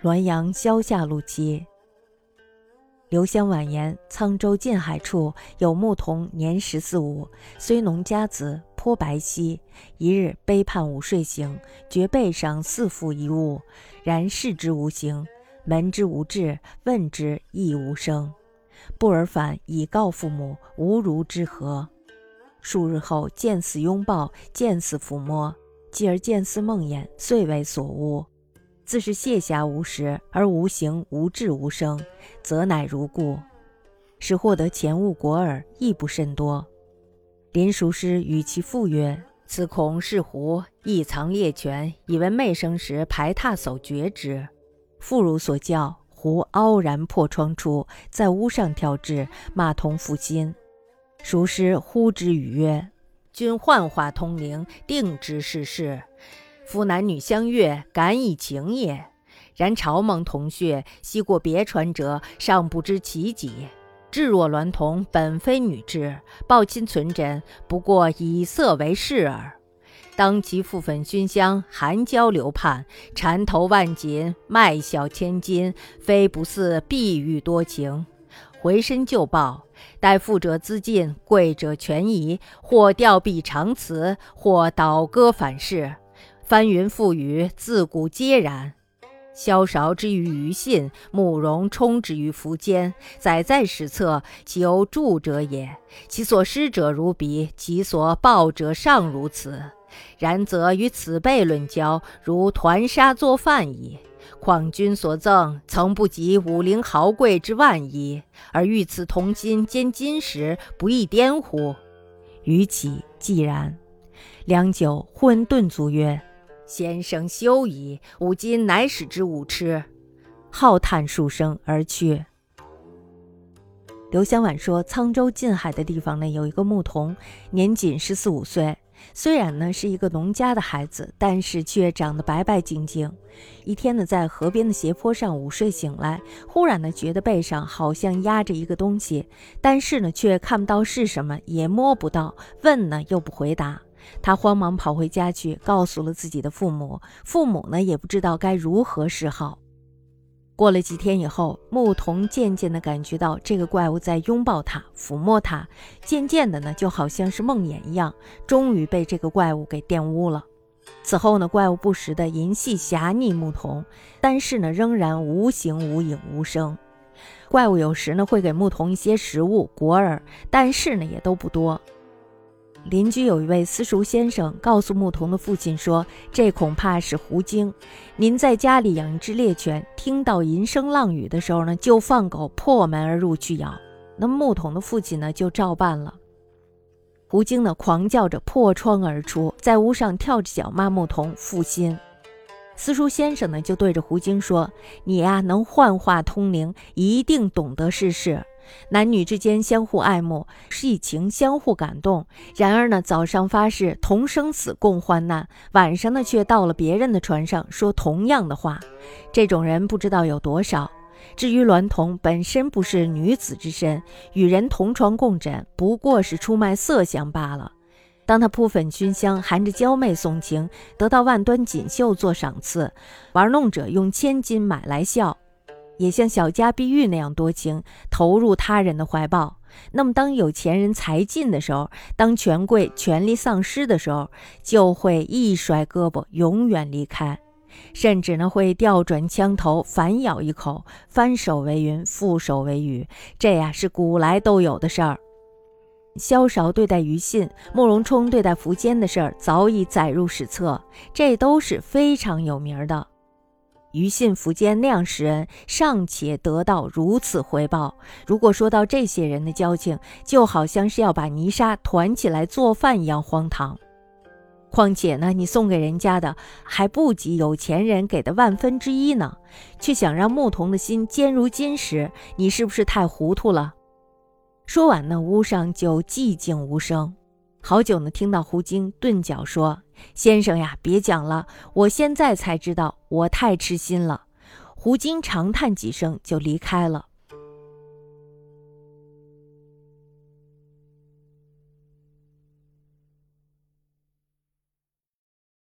滦阳萧下路七。刘湘婉言：沧州近海处有牧童，年十四五，虽农家子，颇白皙。一日背叛午睡醒，觉背上似负一物，然视之无形，闻之无质，问之亦无声。不尔反以告父母，无如之何。数日后见似拥抱，见似抚摸，继而见似梦魇，遂为所悟。自是卸下无实，而无形无质无声，则乃如故，使获得前物果耳，亦不甚多。林熟师与其父曰：“此恐是狐，亦藏猎犬，以为媚生时排踏叟绝之。父如所教，狐傲然破窗出，在屋上跳至，骂童负心。熟师呼之语曰：‘君幻化通灵，定知是事。’”夫男女相悦，感以情也。然朝蒙同穴，昔过别传者，尚不知其几。至若娈童，本非女质，抱亲存枕，不过以色为饰耳。当其覆粉熏香，含娇流盼，缠头万锦，卖小千金，非不似碧玉多情。回身就报，待富者资进，贵者权宜，或吊臂长辞，或倒戈反噬。翻云覆雨，自古皆然。萧韶之于庾信，慕容冲之于苻坚，载在史册，其有著者也。其所失者如彼，其所报者尚如此。然则与此辈论交，如团沙作饭矣。况君所赠，曾不及武陵豪贵之万一，而欲此同心兼金石，不亦颠乎？于其既然。良久，忽顿足曰。先生休矣，吾今乃使之午吃。浩叹数声而去。刘香婉说，沧州近海的地方呢，有一个牧童，年仅十四五岁。虽然呢是一个农家的孩子，但是却长得白白净净。一天呢，在河边的斜坡上午睡醒来，忽然呢觉得背上好像压着一个东西，但是呢却看不到是什么，也摸不到，问呢又不回答。他慌忙跑回家去，告诉了自己的父母。父母呢，也不知道该如何是好。过了几天以后，牧童渐渐地感觉到这个怪物在拥抱他、抚摸他，渐渐的呢，就好像是梦魇一样，终于被这个怪物给玷污了。此后呢，怪物不时的淫戏侠逆牧童，但是呢，仍然无形无影无声。怪物有时呢，会给牧童一些食物、果饵，但是呢，也都不多。邻居有一位私塾先生，告诉牧童的父亲说：“这恐怕是狐精。您在家里养一只猎犬，听到淫声浪语的时候呢，就放狗破门而入去咬。”那牧童的父亲呢，就照办了。狐精呢，狂叫着破窗而出，在屋上跳着脚骂牧童负心。私塾先生呢，就对着狐精说：“你呀，能幻化通灵，一定懂得世事。”男女之间相互爱慕，是以情相互感动。然而呢，早上发誓同生死共患难，晚上呢却到了别人的船上说同样的话。这种人不知道有多少。至于娈童本身不是女子之身，与人同床共枕，不过是出卖色相罢了。当他扑粉熏香，含着娇媚送情，得到万端锦绣做赏赐，玩弄者用千金买来笑。也像小家碧玉那样多情，投入他人的怀抱。那么，当有钱人财尽的时候，当权贵权力丧失的时候，就会一甩胳膊，永远离开，甚至呢会调转枪头，反咬一口，翻手为云，覆手为雨。这呀是古来都有的事儿。萧韶对待庾信，慕容冲对待苻坚的事儿，早已载入史册，这都是非常有名的。于信苻坚那样施恩，尚且得到如此回报。如果说到这些人的交情，就好像是要把泥沙团起来做饭一样荒唐。况且呢，你送给人家的还不及有钱人给的万分之一呢，却想让牧童的心坚如金石，你是不是太糊涂了？说完呢，屋上就寂静无声。好久呢，听到胡精顿脚说：“先生呀，别讲了，我现在才知道，我太痴心了。”胡精长叹几声，就离开了。